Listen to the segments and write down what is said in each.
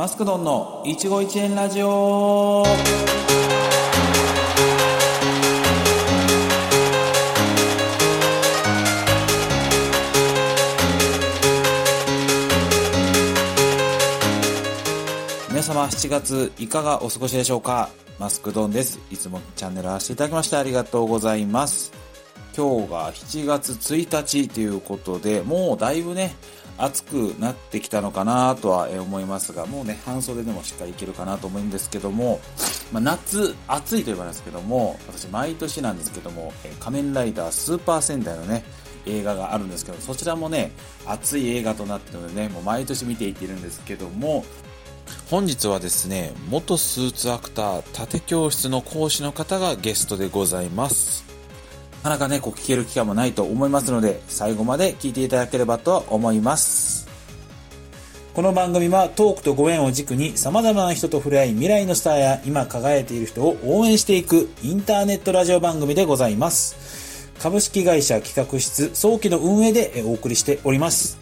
マスクドンの一期一会ラジオ皆様7月いかがお過ごしでしょうか？マスクドンです。いつもチャンネル合わせていただきましてありがとうございます。今日が7月1日ということで、もうだいぶね、暑くなってきたのかなとは思いますが、もうね、半袖でもしっかりいけるかなと思うんですけども、まあ、夏、暑いと言われますけども、私毎年なんですけども、仮面ライダースーパー戦隊のね、映画があるんですけど、そちらもね、熱い映画となっているのでね、もう毎年見ていってるんですけども、本日はですね、元スーツアクター、盾教室の講師の方がゲストでございます。なかなかね、こう聞ける機会もないと思いますので、最後まで聞いていただければと思います。この番組はトークとご縁を軸に様々な人と触れ合い未来のスターや今輝いている人を応援していくインターネットラジオ番組でございます。株式会社企画室早期の運営でお送りしております。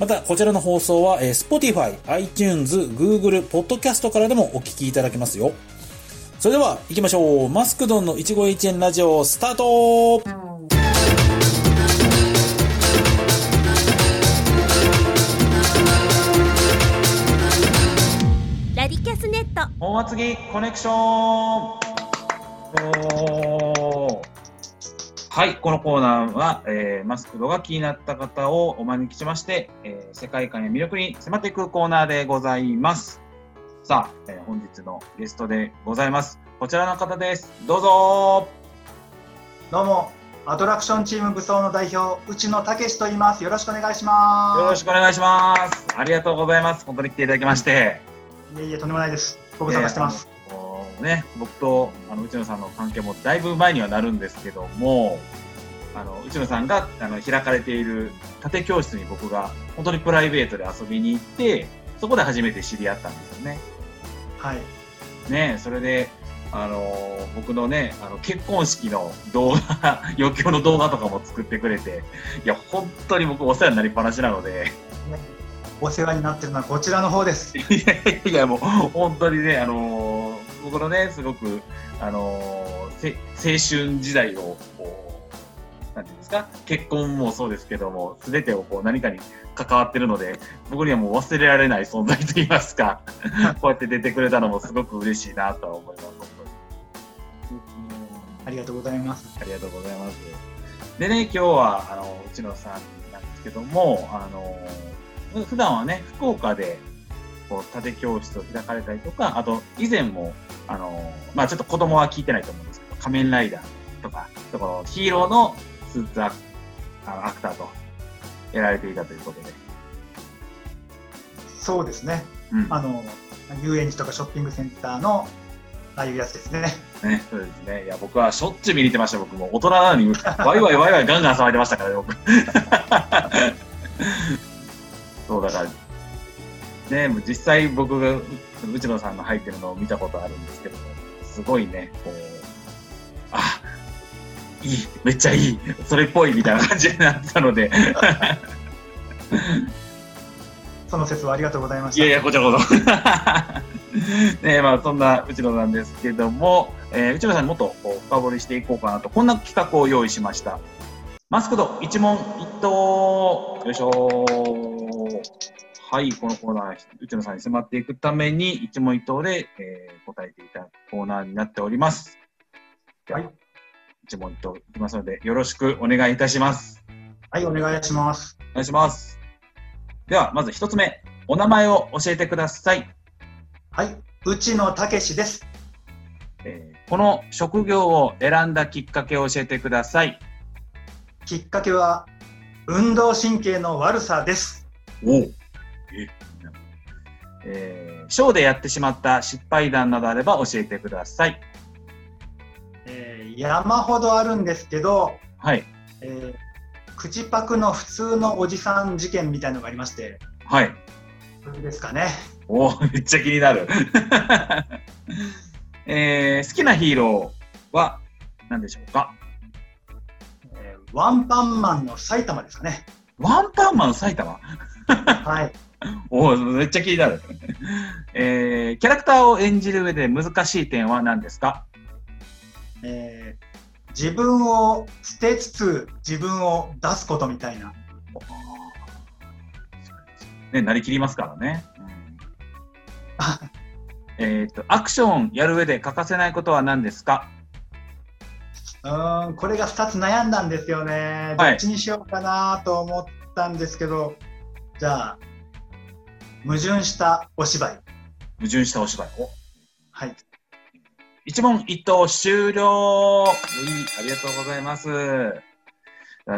また、こちらの放送は、Spotify、iTunes、Google、Podcast からでもお聞きいただけますよ。それでは、行きましょう。マスクドンの一期一会ラジオ、スタートラディキャスネット本厚木コネクションはい、このコーナーは、えーマスクドが気になった方をお招きしまして、えー世界観や魅力に迫っていくコーナーでございます。さあ、えー本日のゲストでございます。こちらの方です。どうぞどうも、アトラクションチーム武装の代表、内野武史と言います。よろしくお願いします。よろしくお願いします。ありがとうございます。本当に来ていただきまして。いえいえ、とんでもないです。ご無沙汰してます。えーね、僕とあの内野さんの関係もだいぶ前にはなるんですけども、あの内野さんがあの開かれている盾教室に僕が本当にプライベートで遊びに行って、そこで初めて知り合ったんですよね。はい。ね、それで、あの僕のね、あの結婚式の動画、余興の動画とかも作ってくれて、いや、本当に僕お世話になりっぱなしなので、お世話になってるのはこちらの方です。いやいやいや、もう本当にね、あのー僕のね、すごく、あの青春時代を、なんていうんですか、結婚もそうですけども、すべてをこう何かに関わってるので、僕にはもう忘れられない存在といいますか、こうやって出てくれたのもすごく嬉しいなとは思います、本当に。ありがとうございます。ありがとうございます。でね、今日は、あの、内野さんなんですけども、あの、普段はね、福岡で、こう、盾教室を開かれたりとか、あと、以前も、あの、まあちょっと子供は聞いてないと思うんですけど、仮面ライダーとか、そこのヒーローのスーツアクあのアクターとやられていたということで。そうですね。うん。あの、遊園地とかショッピングセンターの、ああいうやつですね。ね、そうですね。いや、僕はしょっちゅう見に行ってました、僕も。大人なのに、ワイワイワイワイガンガン騒いでましたからね、僕。そう、だから、ね、もう実際僕が内野さんの入ってるのを見たことあるんですけども、すごいね、こう、あ、いい、めっちゃいい、それっぽいみたいな感じになってたので、その説はありがとうございました。いやいや、こちらこそ。ねまあ、そんな内野なんですけども、えー内野さんにもっとこう深掘りしていこうかなと、こんな企画を用意しました。マスクド一問一答よいしょはい、このコーナー、内野さんに迫っていくために、一問一答で、えー答えていただくコーナーになっております。はい一問一答いきますので、よろしくお願いいたします。はい、お願いします。お願いします。では、まず一つ目、お名前を教えてください。はい、内野武史です。えーこの職業を選んだきっかけを教えてください。きっかけは、運動神経の悪さです。おええーショーでやってしまった失敗談などあれば教えてください。えー山ほどあるんですけど、はい。えー口パクの普通のおじさん事件みたいのがありまして、はい。それですかね。おーめっちゃ気になる。えー好きなヒーローは何でしょうか？えーワンパンマンの埼玉ですかね。ワンパンマン埼玉？はい。おお、めっちゃ気になる。えー、キャラクターを演じる上で難しい点は何ですか？えー自分を捨てつつ自分を出すことみたいな。ね、なりきりますからね。えっと、アクションやる上で欠かせないことは何ですか？うーん、これが2つ悩んだんですよね。どはいっちにしようかなと思ったんですけど、じゃあ、矛盾したお芝居。矛盾したお芝居。おはい。一問一答終了はいありがとうございます。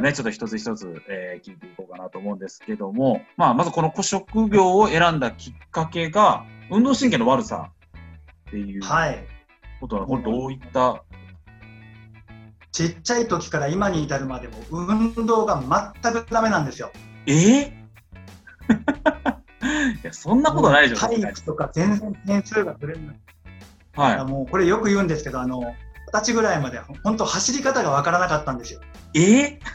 ね、ちょっと一つ一つ、えー聞いていこうかなと思うんですけども、まあ、まずこの職業を選んだきっかけが、運動神経の悪さっていうはい。ことは、これどういった、ちっちゃい時から今に至るまでも運動が全くダメなんですよ。えー？いや、そんなことないでしょ、体育とか全然点数が取れない。はもうこれよく言うんですけど、あの、二十歳ぐらいまで本当走り方がわからなかったんですよ。い。え？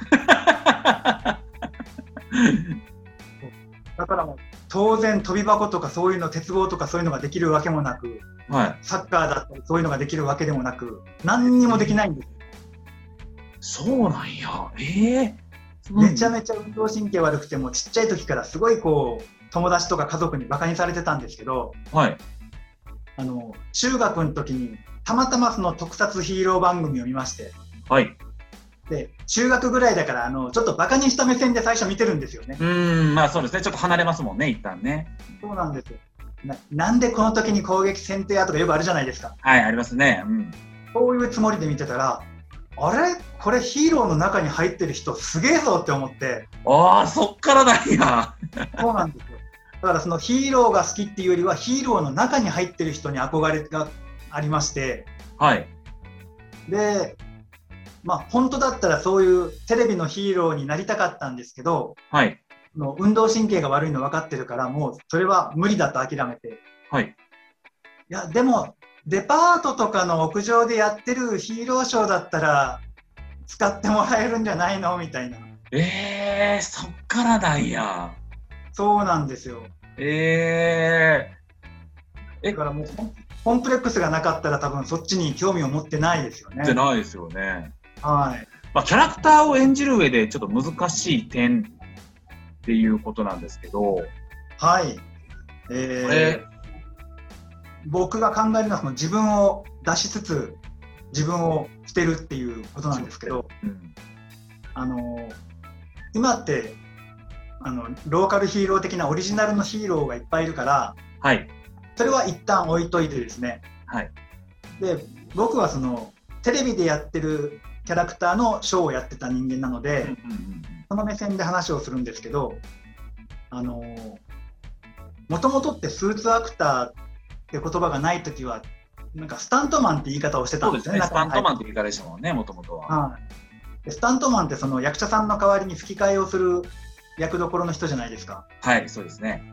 だからもう当然飛び箱とかそういうの鉄棒とかそういうのができるわけもなくー、はい。サッカーだったりそういうのができるわけでもなく何にもできないんです、そうなんや。え？ーめちゃめちゃ運動神経悪くてもちっちゃい時からすごいこう友達とか家族にバカにされてたんですけどはい。あの中学の時にたまたまその特撮ヒーロー番組を見ましてはい。で中学ぐらいだからあのちょっとバカにした目線で最初見てるんですよねうーん、まあそうですね。ちょっと離れますもんね、一旦ね。そうなんですよななんでこの時に攻撃先手やとかよくあるじゃないですかはい、ありますね。うん。そういうつもりで見てたら、あれ？これヒーローの中に入ってる人すげえぞって思って、ああ、そっからなんや。そうなんですよ。だからそのヒーローが好きっていうよりはヒーローの中に入ってる人に憧れがありまして、はい。で、まあ本当だったらそういうテレビのヒーローになりたかったんですけど、はい。もう運動神経が悪いの分かってるから、もうそれは無理だと諦めて、はい。いや、でも、デパートとかの屋上でやってるヒーローショーだったら、使ってもらえるんじゃないの？みたいな。ええー、そっからなんや。そうなんですよ。ええだからもうコン、プレックスがなかったら多分そっちに興味を持ってないですよねー、。じゃないですよね。はい。まあ、キャラクターを演じる上でちょっと難しい点っていうことなんですけど、はい。こえれー、僕が考えるのはその自分を出しつつ、自分を捨てるっていうことなんですけど、うん、あの今ってあのローカルヒーロー的なオリジナルのヒーローがいっぱいいるからはい。それは一旦置いといてですねはい。で僕はそのテレビでやってるキャラクターのショーをやってた人間なので、うんうんうんその目線で話をするんですけどあのもともとってスーツアクターって言葉がない時はなんかスタントマンって言い方をしてたんですすね。そうでね。スタントマンっンて言い方でしたもんね、もともとは。はい、でスタントマンってその役者さんの代わりに吹き替えをする役どころの人じゃないですか。はい、そうですね。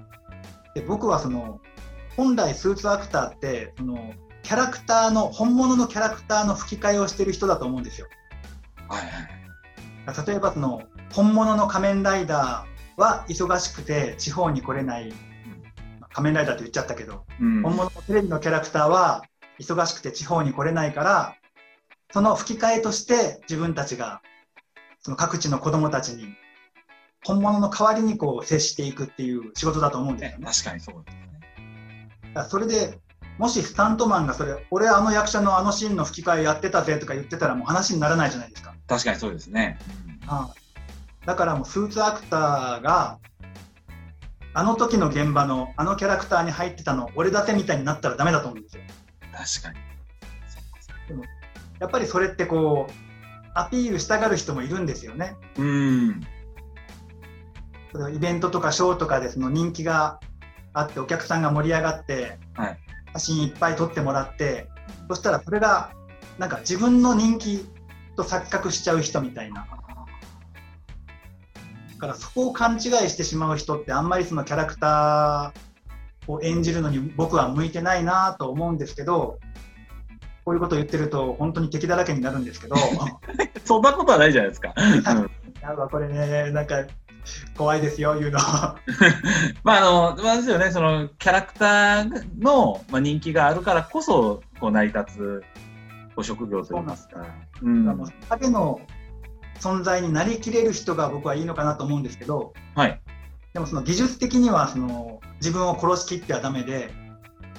で僕はその本来スーツアクターってそのキャラクターの本物のキャラクターの吹き替えをしてる人だと思うんですよ。はいはい。例えばその本物の仮面ライダーは忙しくて地方に来れない、まあ仮面ライダーって言っちゃったけど、うん、本物のテレビのキャラクターは忙しくて地方に来れないからその吹き替えとして自分たちがその各地の子供たちに本物の代わりにこう接していくっていう仕事だと思うんですよね。ね確かにそうですね。それでもしスタントマンがそれ俺あの役者のあのシーンの吹き替えやってたぜとか言ってたらもう話にならないじゃないですか。確かにそうですね。はいだからもうスーツアクターがあの時の現場のあのキャラクターに入ってたの俺だけみたいになったらダメだと思うんですよ。確かに。やっぱりそれってこうアピールしたがる人もいるんですよね。うん。イベントとかショーとかでその人気があってお客さんが盛り上がって、はい写真いっぱい撮ってもらってそしたらそれがなんか自分の人気と錯覚しちゃう人みたいな。だからそこを勘違いしてしまう人ってあんまりそのキャラクターを演じるのに僕は向いてないなと思うんですけどこういうことを言ってると本当に敵だらけになるんですけど そんなことはないじゃないですか。うんやっぱこれねなんか怖いですよ、言うの。まあ、あの、まあ、ですよね、その、キャラクターの、まあ、人気があるからこそ、こう、成り立つ、ご職業といいますか。うん。あの影の存在になりきれる人が僕はいいのかなと思うんですけど、はい。でもその技術的にはその自分を殺しきってはダメで、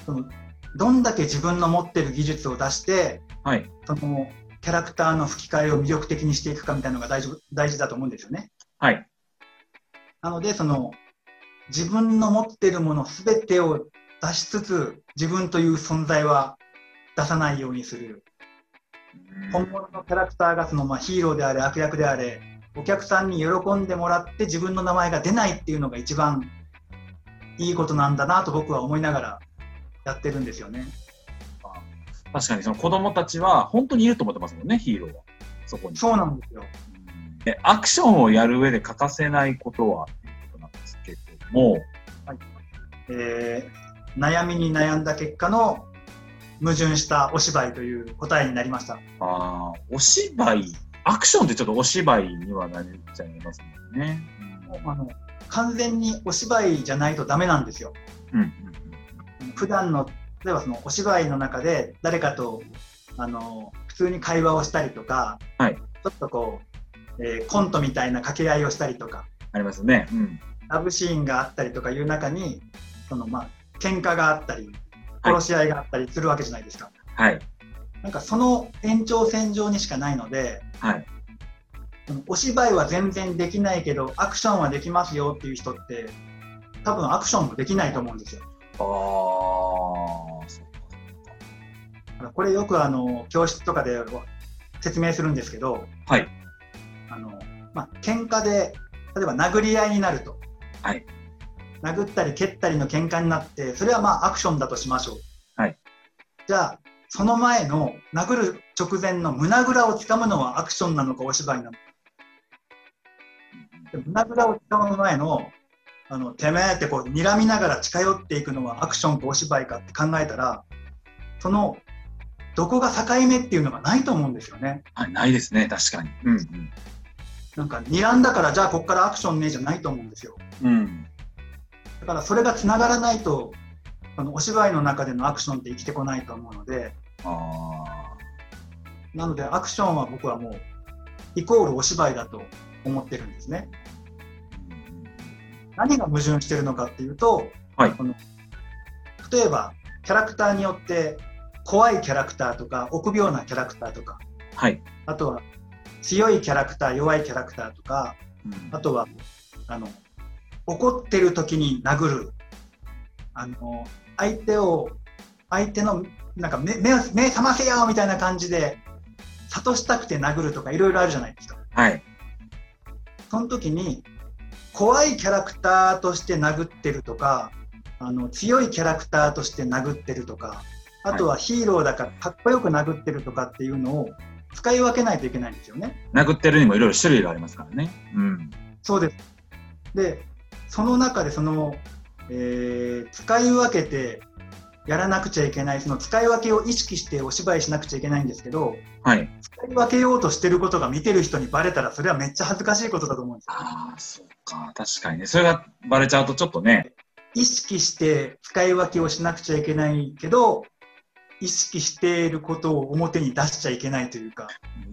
そのどんだけ自分の持ってる技術を出して、はい。そのキャラクターの吹き替えを魅力的にしていくかみたいなのが大事大事だと思うんですよね。はい。なので、その自分の持ってるものすべてを出しつつ、自分という存在は出さないようにする。本物のキャラクターがその、まあ、ヒーローであれ悪役であれお客さんに喜んでもらって自分の名前が出ないっていうのが一番いいことなんだなと僕は思いながらやってるんですよね。確かに、その子供たちは、本当にいると思ってますもんね、ヒーローは。そこに。そうなんですよ。でアクションをやる上で欠かせないことはっていうことなんですけども、えー悩みに悩んだ結果の矛盾したお芝居という答えになりました。あーお芝居、アクションってちょっとお芝居にはなっちゃいますもんね。あの完全にお芝居じゃないとダメなんですよ。うん。うん普段の例えばそのお芝居の中で誰かとあの普通に会話をしたりとか、はいちょっとこう、えーコントみたいな掛け合いをしたりとかありますね。うん。ラブシーンがあったりとかいう中にそのまあ喧嘩があったりはい殺し合いがあったりするわけじゃないですか、はい。なんかその延長線上にしかないのではい。お芝居は全然できないけどアクションはできますよっていう人って多分アクションもできないと思うんですよああ、そっか。これよくあの教室とかで説明するんですけどはい。まあ喧嘩で例えば殴り合いになると、はい。殴ったり蹴ったりの喧嘩になってそれはまあアクションだとしましょう、はい。じゃあその前の殴る直前の胸ぐらをつかむのはアクションなのかお芝居なのか。で胸ぐらをつかむ前のあのてめえってこう睨みながら近寄っていくのはアクションかお芝居かって考えたらそのどこが境目っていうのがないと思うんですよね。はい、ないですね、確かに。うんなんか睨んだからじゃあここからアクションねじゃないと思うんですよ。うん。うん。だからそれがつながらないとあのお芝居の中でのアクションって生きてこないと思うのであなのでアクションは僕はもうイコールお芝居だと思ってるんですね。何が矛盾してるのかっていうと、はいこの例えばキャラクターによって怖いキャラクターとか臆病なキャラクターとかあ。はい。あとは強いキャラクター弱いキャラクターとかうんあとはあの怒ってる時に殴るあの相手を相手のなんか目目を目覚ませよみたいな感じで諭したくて殴るとかいろいろあるじゃないですか。はい。その時に怖いキャラクターとして殴ってるとかあの強いキャラクターとして殴ってるとかあとはヒーローだからかっこよく殴ってるとかっていうのを使い分けないといけないんですよね。殴ってるにもいろいろ種類がありますからね。うん。そうです。で、その中でその、えー使い分けてやらなくちゃいけない、その使い分けを意識してお芝居しなくちゃいけないんですけど、はい。使い分けようとしてることが見てる人にバレたら、それはめっちゃ恥ずかしいことだと思うんですよ。ああ、そうか。確かにね。それがバレちゃうとちょっとね。意識して使い分けをしなくちゃいけないけど、意識していることを表に出しちゃいけないというか、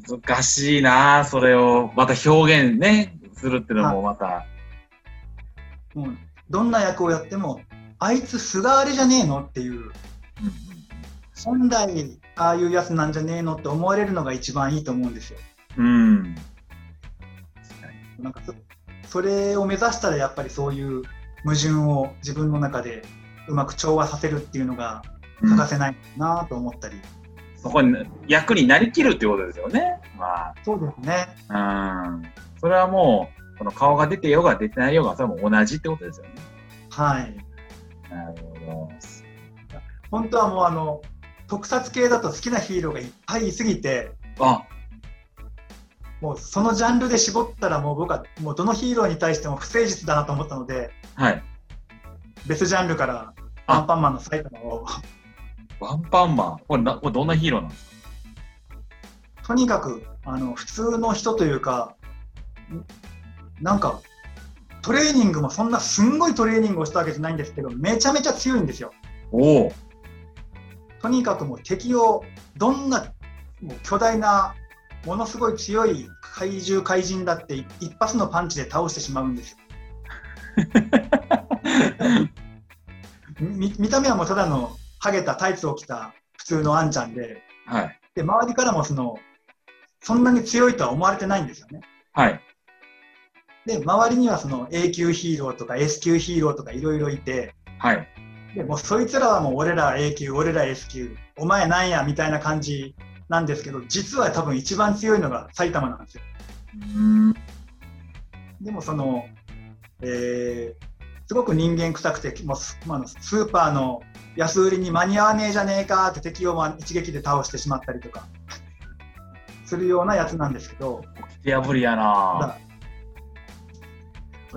難しいなそれをまた表現ね、するっていうのもまた。もうどんな役をやっても、あいつ菅あれじゃねえのっていう、本来ああいうやつなんじゃねえのって思われるのが一番いいと思うんですよ。うん。うん。なんかそそれを目指したらやっぱりそういう矛盾を自分の中でうまく調和させるっていうのがうん欠かせないなと思ったり、そこに役になりきるっていうことですよね。まそうですねあ。うん。それはもう、この顔が出てようが出てないようが、それはもう同じってことですよね。はいなるほど。本当はもうあの特撮系だと好きなヒーローがいっぱいいすぎてあ、もうそのジャンルで絞ったらもう僕はもうどのヒーローに対しても不誠実だなと思ったのではい。別ジャンルからアンパンマンの埼玉をワンパンマン。これな、これどんなヒーローなんですかとにかくあの普通の人というかんなんかトレーニングもそんなすんごいトレーニングをしたわけじゃないんですけど、めちゃめちゃ強いんですよ。おお。とにかくもう敵をどんなもう巨大なものすごい強い怪獣怪人だって一発のパンチで倒してしまうんですよ 見見た目はもうただのハゲたタイツを着た普通のあんちゃんではい。で周りからもそのそんなに強いとは思われてないんですよねはい。で周りにはその A 級ヒーローとか S 級ヒーローとかいろいろいてはい。でもうそいつらはもう俺ら A 級俺ら S 級お前なんやみたいな感じなんですけど実は多分一番強いのが埼玉なんですようん。でもその、えーすごく人間臭くてもうス,、まあ、スーパーの安売りに間に合わねえじゃねえかって敵をまあ一撃で倒してしまったりとかするようなやつなんですけど手破りやな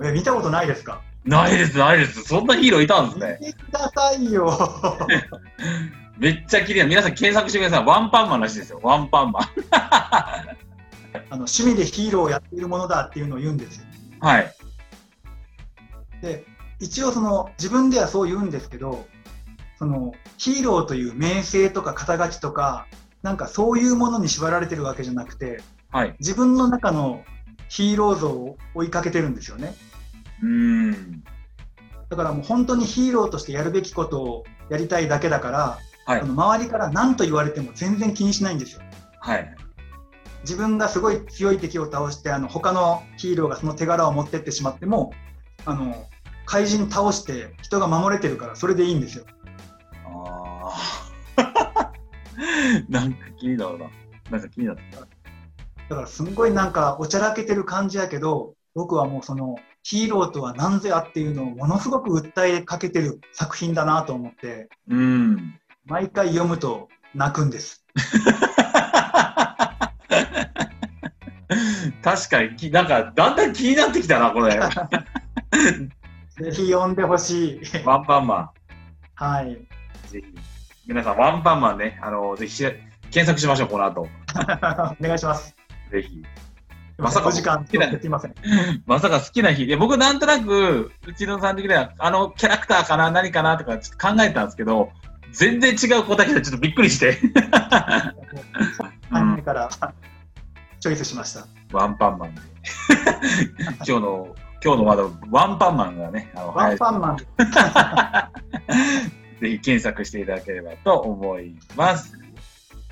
え見たことないですか？ないです、ないです。そんなヒーローいたんですね。見てくださいよ めっちゃ綺麗な。皆さん検索してください。ワンパンマンらしいですよ。ワンパンマン。あの趣味でヒーローをやっているものだっていうのを言うんですよはい。で一応その自分ではそう言うんですけどそのヒーローという名声とか肩書きとかなんかそういうものに縛られてるわけじゃなくてはい。自分の中のヒーロー像を追いかけてるんですよねうーん。だからもう本当にヒーローとしてやるべきことをやりたいだけだから、はいあの周りから何と言われても全然気にしないんですよはい。自分がすごい強い敵を倒してあの他のヒーローがその手柄を持ってってしまってもあの怪人倒して人が守れてるからそれでいいんですよああ。なんか気になるな。なんか気になってきた。だからすんごいなんかおちゃらけてる感じやけど僕はもうそのヒーローとは何ぞやっていうのをものすごく訴えかけてる作品だなと思ってうーん。毎回読むと泣くんです 確かにき、なんか、だんだん気になってきたな、これ。ぜひ読んでほしいワンパンマはいン。ぜひ。皆さん、ワンパンマンね、あの、ぜひし検索しましょう、この後。お願いしますぜひ。まさかお時間取ってすいません まさか好きな日で、僕なんとなく、うちのさん的には、あのキャラクターかな、何かなとかちょっと考えたんですけど、全然違う答えでちょっとびっくりして。3人からチョイスしましたワンパンマンで。今日の、今日のワード、ワンパンマンがね、あの、ワンパンマン ぜひ検索していただければと思います。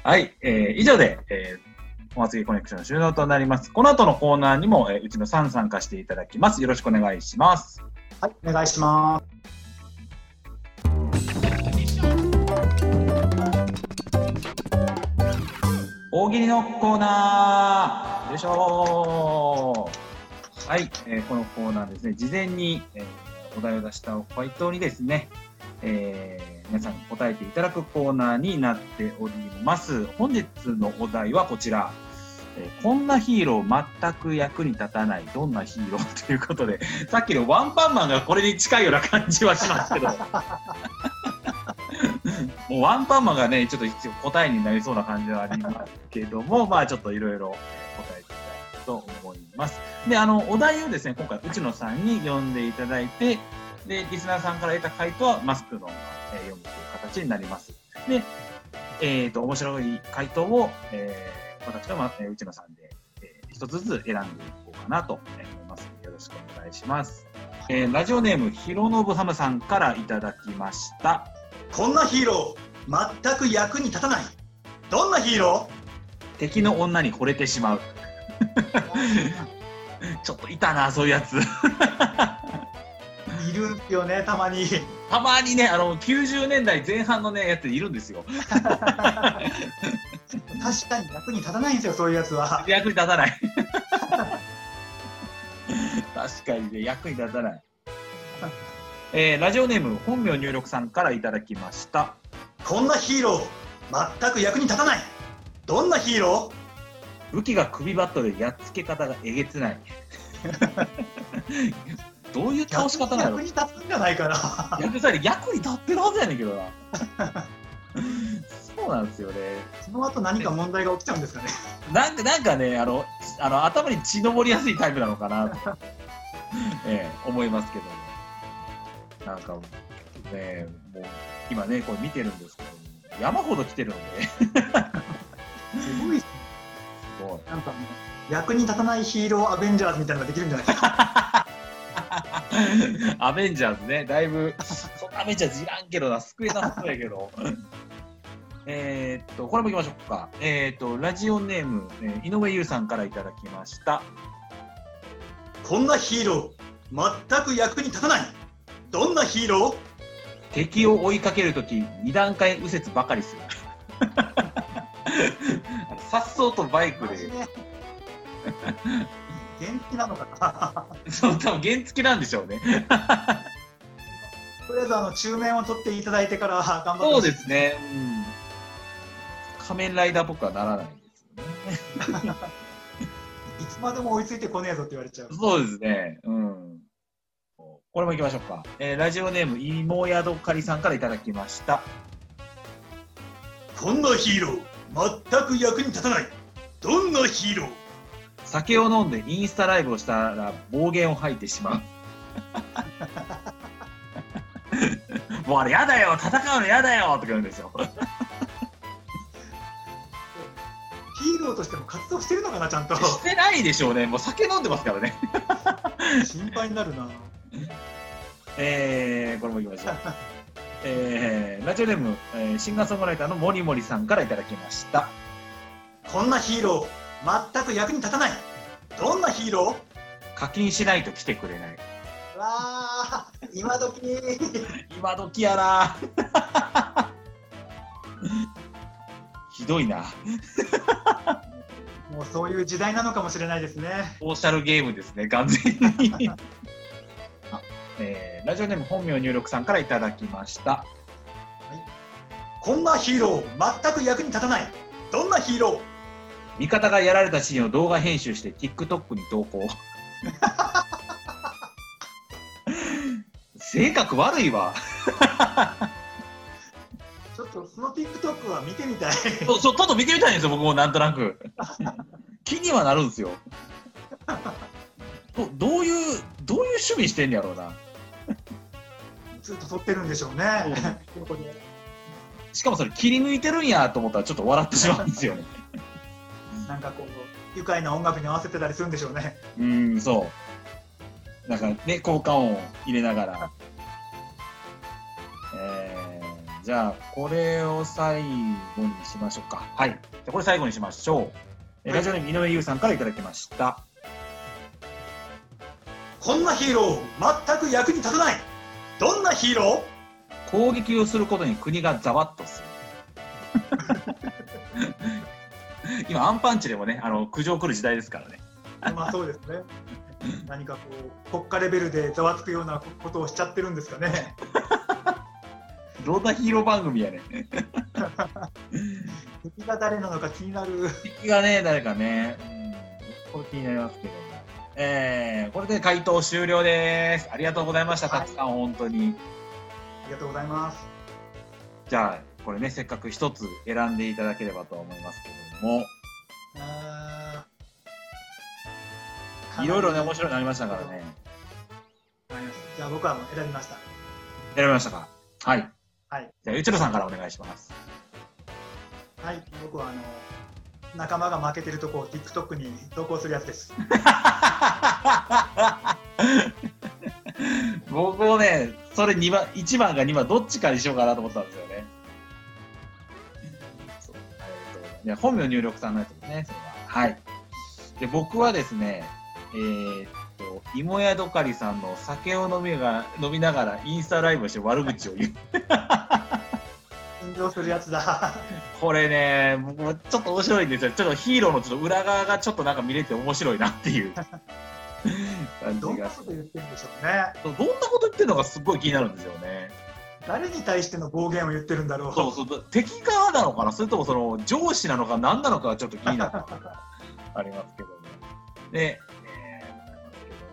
はい、えー以上で、えーお祭りコネクション終了となります。この後のコーナーにも、えーうちのさん参加していただきます。よろしくお願いします。はいお願いします大喜利のコーナーよいしょーはい、えーこのコーナーですね、事前に、えーお題を出した回答にですね、えー皆さんに答えていただくコーナーになっております。本日のお題はこちら。えーこんなヒーロー全く役に立たない。どんなヒーローということで さっきのワンパンマンがこれに近いような感じはしますけど。もうワンパンマンがねちょっと答えになりそうな感じはありますけどもまあちょっといろいろ答えていたいと思います。であのお題をですね今回内野さんに読んでいただいてでリスナーさんから得た回答はマスクの、えー読むという形になります。でえっ、と面白い回答を、えー私と、まえー内野さんで、えー一つずつ選んでいこうかなと思います。よろしくお願いします、えーラジオネームひろのぶハムさんからいただきました。こんなヒーロー全く役に立たない。どんなヒーロ敵の女に惚れてしまう ちょっといたなそういうやつ。ー いるんすよねたまに。たまにねあの90年代前半のねやついるんですよ。確かに役に立たないんですよそういうやつは。役に立たない。確かにね役に立たない。えーラジオネーム本名入力さんからいただきました。こんなヒーロー全く役に立たない。どんなヒーロ武器が首バットでやっつけ方がえげつない。どういうー倒し方なの？役に立つんじゃないかな。役に立ってるはずやねんけどな。そうなんですよね。その後何か問題が起きちゃうんですかね。なんかなんかねあのあの頭に血のぼりやすいタイプなのかなとええ思いますけども。なんか、ね、もう、今ね、これ見てるんですけど、山ほど来てるので、すごいっすね。すごい。なんかもう役に立たないヒーローアベンジャーズみたいなのができるんじゃないですか？アベンジャーズね、だいぶ、そんなアベンジャーズいらんけどな、救えなさそうやけど。えーっと、これもいきましょうか。えーっと、ラジオネーム、えー井上優さんからいただきました。こんなヒーロー、全く役に立たない。どんなヒーロー？敵を追いかけるとき、二段階右折ばかりする。さっそうとバイクで、真面目元気なのかな？そう、多分原付なんでしょうね。とりあえずあの中面を取っていただいてから頑張ってそうですね。うん。仮面ライダーっぽくはならないですよね。いつまでも追いついてこねえぞって言われちゃう。そうですね。うん。これも行きましょうか。えーラジオネーム、いもやどかりさんからいただきました。こんなヒーロー、全く役に立たない。どんなヒーロー？酒を飲んでインスタライブをしたら暴言を吐いてしまう。もうあれやだよ戦うのやだよとか言うんですよ。ヒーローとしても活動してるのかな、ちゃんと。してないでしょうね。もう酒飲んでますからね。心配になるな。えー、これも行きましょう。えー、ラジオネーム、えーシンガーソングライターのもりもりさんからいただきました。こんなヒーロー、全く役に立たない。どんなヒーロー？課金しないと来てくれない。わあ、今時 今時やな。ひどいな。もうそういう時代なのかもしれないですね。ソーシャルゲームですね、完全に。あえーラジオネーム本名入力さんからいただきました。こんなヒーロー、全く役に立たない。どんなヒーロー？味方がやられたシーンを動画編集して TikTok に投稿。性格悪いわ。ちょっとその TikTok は見てみたい。そう、そうちょっと見てみたいんですよ、僕もなんとなく。気にはなるんですよ。どどういう、どういう趣味してんやろうな。ずっと撮ってるんでしょうね。ここでしかもそれ切り抜いてるんやと思ったらちょっと笑ってしまうんですよね。なんかこう、愉快な音楽に合わせてたりするんでしょうね。うん、そう。なんかね、効果音を入れながら。えー、じゃあ、これを最後にしましょうか。はい。じゃあこれ最後にしましょう。えーラジオネーム井上優さんからいただきました。こんなヒーロー、全く役に立たない。どんなヒーロ攻撃をすることに国がざわっとする。今、アンパンチでもね、あの苦情来る時代ですからね。ーまあそうですね。何かこう、国家レベルでざわつくようなことをしちゃってるんですかね。どんなヒーロー番組やねん。敵が誰なのか気になる。敵がね、誰かね、うん、これ気になりますけども。えー、これで回答終了です。ありがとうございました、はいたくさん、本当に。ありがとうございます。じゃあ、これね、せっかく一つ選んでいただければと思いますけれども、いろいろね、面白くなりましたからね。じゃあ僕はもう選びました。選びましたか？はい。はい。じゃあ、ゆちろさんからお願いします。はい。僕はあの、仲間が負けてるとこを TikTok に投稿するやつです。僕もね、それ2番、1番か2番、どっちかにしようかなと思ったんですよね。そういや本名入力さんのやつですね、それは。はい。で、僕はですね、えーっと、芋屋どかりさんの酒を飲みが飲みながらインスタライブをして悪口を言う。炎上するやつだ。これね、僕もちょっと面白いんですよ。ちょっとヒーローのちょっと裏側がちょっとなんか見れて面白いなっていう感どんなこと言ってるんでしょうね。どんなこと言ってるのかすっごい気になるんですよね。誰に対しての暴言を言ってるんだろう。そうそう敵側なのかな？それともその上司なのか何なのかがちょっと気になるありますけども。で、え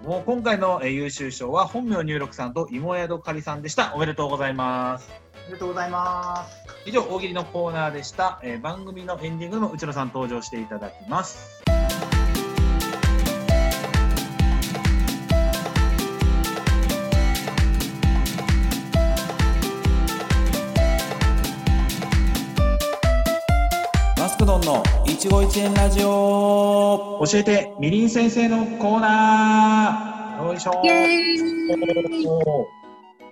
ーもう今回のえー優秀賞は本名入力さんと芋宿かりさんでした。おめでとうございます。ありがとうございます。以上、大喜利のコーナーでした。えー、番組のエンディングでも内野さん登場していただきます。マスクドンの一期一会ラジオ教えてみりん先生のコーナーよいしょ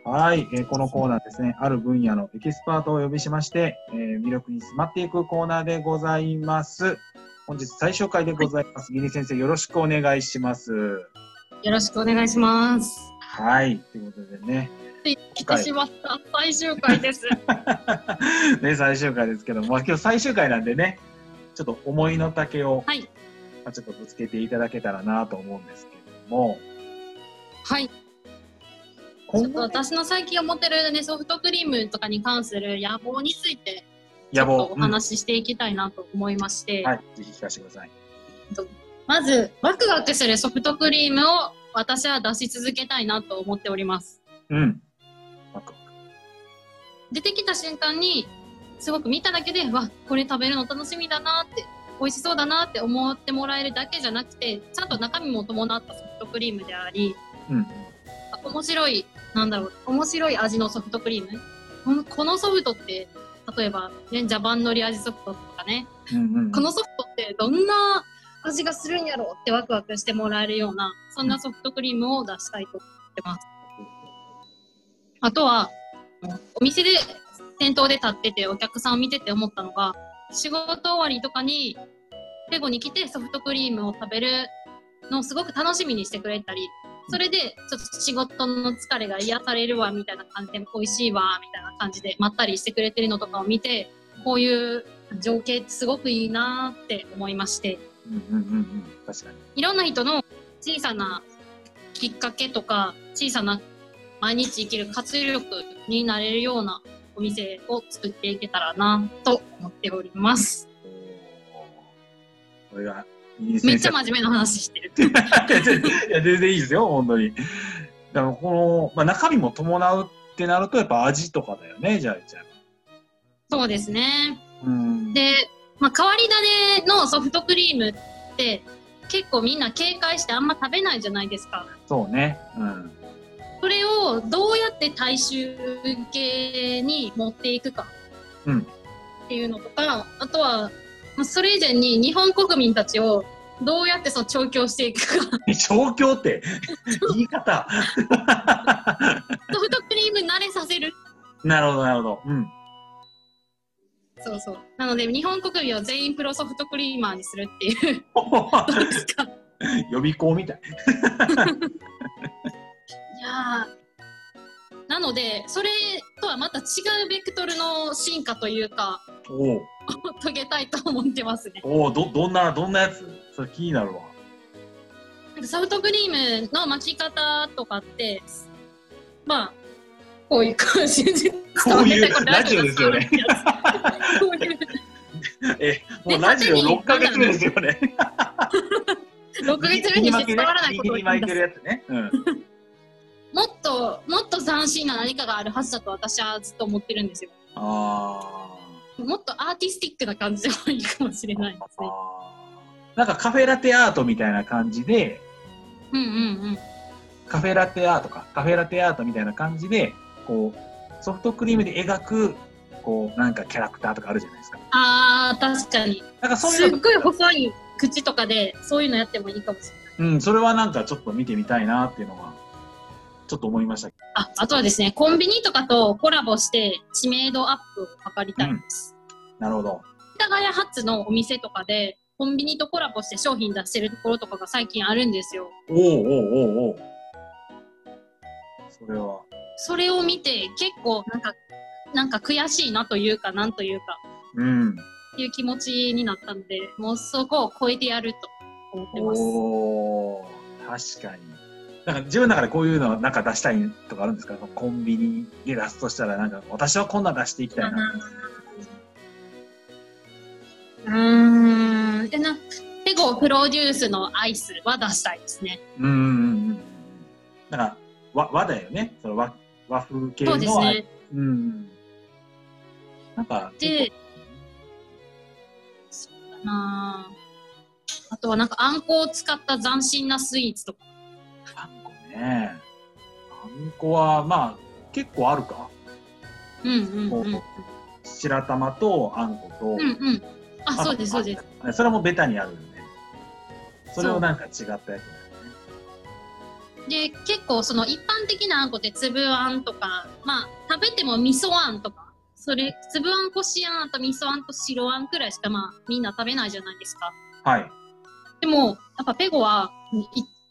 はい、えーこのコーナーですね、ある分野のエキスパートをお呼びしまして、えー魅力に迫っていくコーナーでございます。本日最終回でございます。みりん先生、よろしくお願いします。よろしくお願いします。はい、ということでね、来てしまった最終回です。ね、最終回ですけども、まあ今日最終回なんでね、ちょっと思いの丈を、はいまあ、ちょっとぶつけていただけたらなと思うんですけども、はい。ちょっと私の最近思ってるね、ソフトクリームとかに関する野望について、ちょっとお話ししていきたいなと思いまして、うんはい、ぜひ聞かせてください。まず、ワクワクするソフトクリームを私は出し続けたいなと思っております。うん。ワクワク出てきた瞬間に、すごく見ただけで、わ、これ食べるの楽しみだなって、美味しそうだなって思ってもらえるだけじゃなくて、ちゃんと中身も伴ったソフトクリームであり、うん。面白い、なんだろう、面白い味のソフトクリーム？このソフトって、例えば、ね、ジャパンのり味ソフトとかね、うんうん、このソフトってどんな味がするんやろうってワクワクしてもらえるような、そんなソフトクリームを出したいと思ってます。あとは、お店で店頭で立っててお客さんを見てて思ったのが、仕事終わりとかに、ペゴに来てソフトクリームを食べるのをすごく楽しみにしてくれたり、それでちょっと仕事の疲れが癒されるわみたいな感じで、美味しいわみたいな感じでまったりしてくれてるのとかを見て、こういう情景ってすごくいいなって思いまして、うんうん。確かに。いろんな人の小さなきっかけとか、小さな毎日生きる活力になれるようなお店を作っていけたらなと思っております。これが、めっちゃ真面目な話してる。いや全然いいいですよ、本当に。だからこの、まあ、中身も伴うってなると、やっぱ味とかだよね、じゃあ、じゃあ。そうですね。うん。で、まあ、変わり種のソフトクリームって結構みんな警戒してあんま食べないじゃないですか。そうね。うん。それをどうやって大衆系に持っていくかうんっていうのとか、あとは、まあそれ以前に日本国民たちをどうやってその調教していくか、調教って、言い方？ソフトクリーム慣れさせる。なるほど、なるほど。うん。そうそう。なので、日本国民を全員プロソフトクリーマーにするっていう、どうですか？予備校みたい。いやーなので、それとはまた違うベクトルの進化というか、遂げたいと思ってますね。おうど、どんな、どんなやつ？それ気になるわ。なんかソフトクリームの巻き方とかって、まあ、こういう感じで。こういうラジオですよね。こういう、え、もうラジオ6ヶ月目ですよね。6ヶ月目にして伝わらないことを言い出す巻いてるやつね。うん。もっと、もっと斬新な何かがあるはずだと私はずっと思ってるんですよ。あもっとアーティスティックな感じでもいいかもしれないですね。なんかカフェラテアートみたいな感じで、うんうんうん。カフェラテアートか、カフェラテアートみたいな感じで、こう、ソフトクリームで描く、こう、なんかキャラクターとかあるじゃないですか。ああ、確かに。なんかそうすっいうの、ごい細い口とかで、そういうのやってもいいかもしれない。うん、それはなんかちょっと見てみたいなっていうのは、ちょっと思いました。あ、あとはですね、コンビニとかとコラボして知名度アップを図りたいです。なるほど。世田谷発のお店とかで、コンビニとコラボして商品出してるところとかが最近あるんですよ。おおおうおそれは、それを見て結構なんか、なんか悔しいなというか、なんというか、うん。っていう気持ちになったので、もうそこを超えてやると思ってます。おお確かに。なんか自分の中でこういうのなんか出したいとかあるんですか？コンビニで出すとしたら、なんか私はこんなん出していきたいな。うーん。でな、ペゴプロデュースのアイスは出したいですね。うんうんうんうん。なんか和和だよね。その和和風系のそうですね。うん。なんか、で、そうだなぁあとはなんかあんこを使った斬新なスイーツとか。あんこね。あんこは、まあ、結構あるか？うんうんうん。白玉とあんこと、うんうん。あ、そうです、そうです。す。それもベタにあるんで。それをなんか違ったやつ。で、結構その一般的なあんこって粒あんとか、まあ食べても味噌あんとか、それ、粒あんこしあん、あと味噌あんと白あんくらいしかまあみんな食べないじゃないですか。はい。でも、やっぱペゴは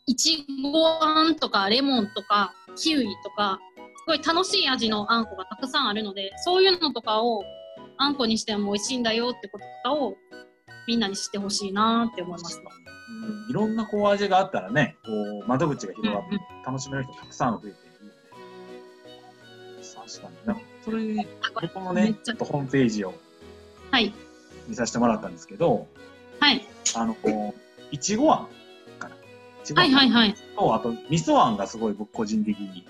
い、いちごあんとかレモンとかキウイとか、すごい楽しい味のあんこがたくさんあるので、そういうのとかをあんこにしても美味しいんだよってこととかをみんなに知ってほしいなって思いました。うんいろんなこう味があったらね、こう窓口が広がって楽しめる人たくさん増えている。確かに。なそれ、僕もね、めっちょっとホームページをはい。見させてもらったんですけど、はい。あの、こういちごあんはいはいはい。と、あと、味噌あんがすごい僕個人的に、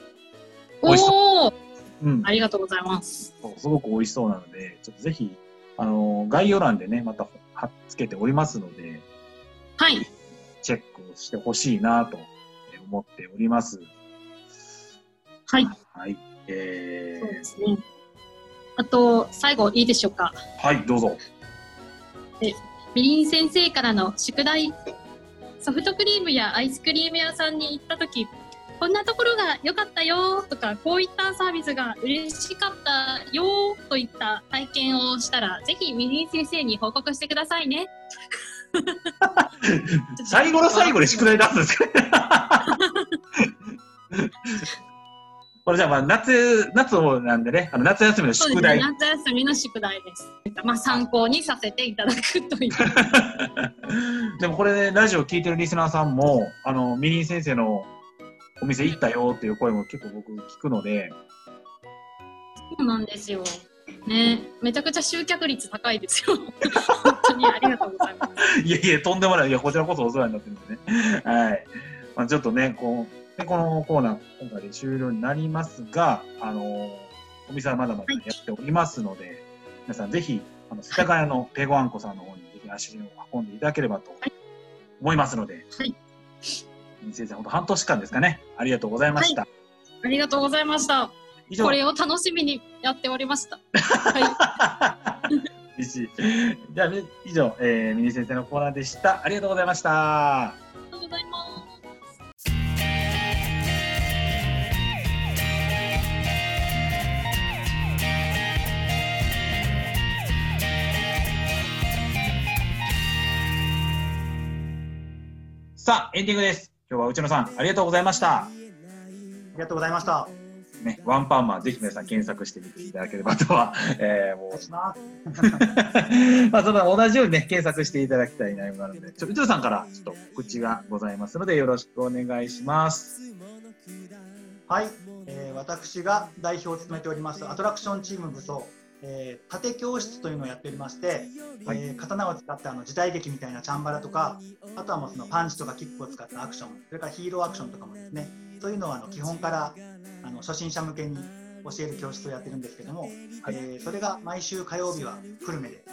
美味しおーうん、ありがとうございます。そうすごく美味しそうなので、ちょっとぜひ、あの、概要欄でね、また貼っつけておりますので、はい。チェックをしてほしいなと思っております。はい。はい。えそうですね。あと、最後いいでしょうか。ー、はい、どうぞ。みりん先生からの宿題。ソフトクリームやアイスクリーム屋さんに行った時こんなところが良かったよとかこういったサービスが嬉しかったよといった体験をしたらぜひみりん先生に報告してくださいね。最後の最後で宿題出すんですか？これじゃあまあ夏、夏をなんでね、あの夏休みの宿題。夏休みの宿題です。まあ参考にさせていただくという。でもこれね、ラジオ聞いてるリスナーさんも、あの、みりん先生のお店行ったよっていう声も結構僕聞くので、そうなんですよ。ね、めちゃくちゃ集客率高いですよ。本当にありがとうございます。いやいや、とんでもない。いや、こちらこそお世話になってるんでね。はい。まあ、ちょっとね、こう、でこのコーナー、今回で終了になりますが、あのーお店はまだまだやっておりますので、皆さんぜひ、あの、世田谷のペゴアンコさんの方にぜひ足を運んでいただければと思いますので、はい。先生、本当半年間ですかね。ありがとうございました。ありがとうございました。以上こ、れを楽しみにやっておりました。はい。じゃあ、以上、えー、ミニ先生のコーナーでした。ありがとうございました。ありがとうございます。さあ、エンディングです。今日は内野さん、ありがとうございました。ありがとうございました。ね、ワンパンマン、ぜひ皆さん検索してみていただければとは、えー、も。う、まあ、その同じようにね、検索していただきたい内容なので、ちょ、内野さんからちょっと告知がございますので、よろしくお願いします。はい、えー私が代表を務めておりますアトラクションチーム武装、えー、盾教室というのをやっておりまして、はいえー刀を使ってあの時代劇みたいなチャンバラとかあとはもうそのパンチとかキックを使ったアクションそれからヒーローアクションとかもですねそういうのをあの基本からあの初心者向けに教える教室をやってるんですけども、えーそれが毎週火曜日は久留米で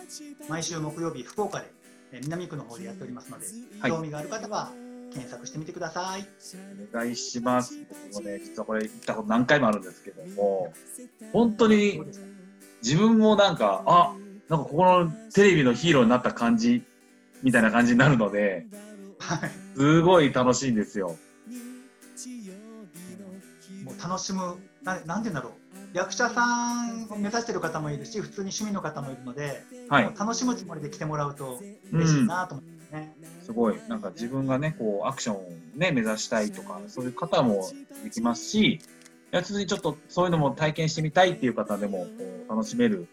毎週木曜日福岡で、えー南区の方でやっておりますので、はい興味がある方は検索してみてください。お願いします。僕もね、実はこれ行ったこと何回もあるんですけども、本当に自分もなんか、あ、なんかここのテレビのヒーローになった感じ、みたいな感じになるので、はいすごい楽しいんですよ。もう楽しむな、なんて言うんだろう、役者さんを目指してる方もいるし、普通に趣味の方もいるので、はい。楽しむつもりで来てもらうと嬉しいなと思ってね。すごい、なんか自分がね、こう、アクションをね、目指したいとか、そういう方もできますし、いや、ちょっとそういうのも体験してみたいっていう方でも、こう、楽しめる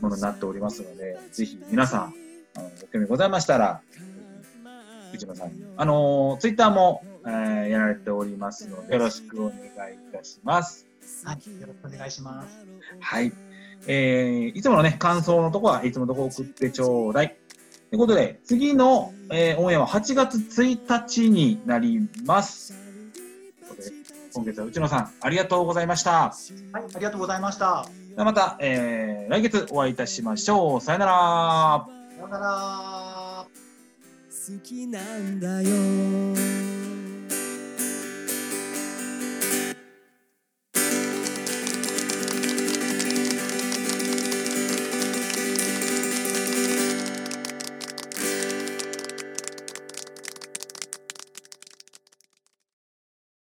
ものになっておりますので、ぜひ皆さん、あのご興味ございましたら、内野さんに、あのツイッター Twitter も、えーやられておりますので、よろしくお願いいたします。はい、よろしくお願いします。はい。えー、いつものね、感想のとこはいつものとこ送ってちょうだい。ということで、次の、えーオンエアは8月1日になります。今月は内野さん、ありがとうございました。はい、ありがとうございました。ではまた、えー来月お会いいたしましょう。さよなら。さようなら。好きなんだよ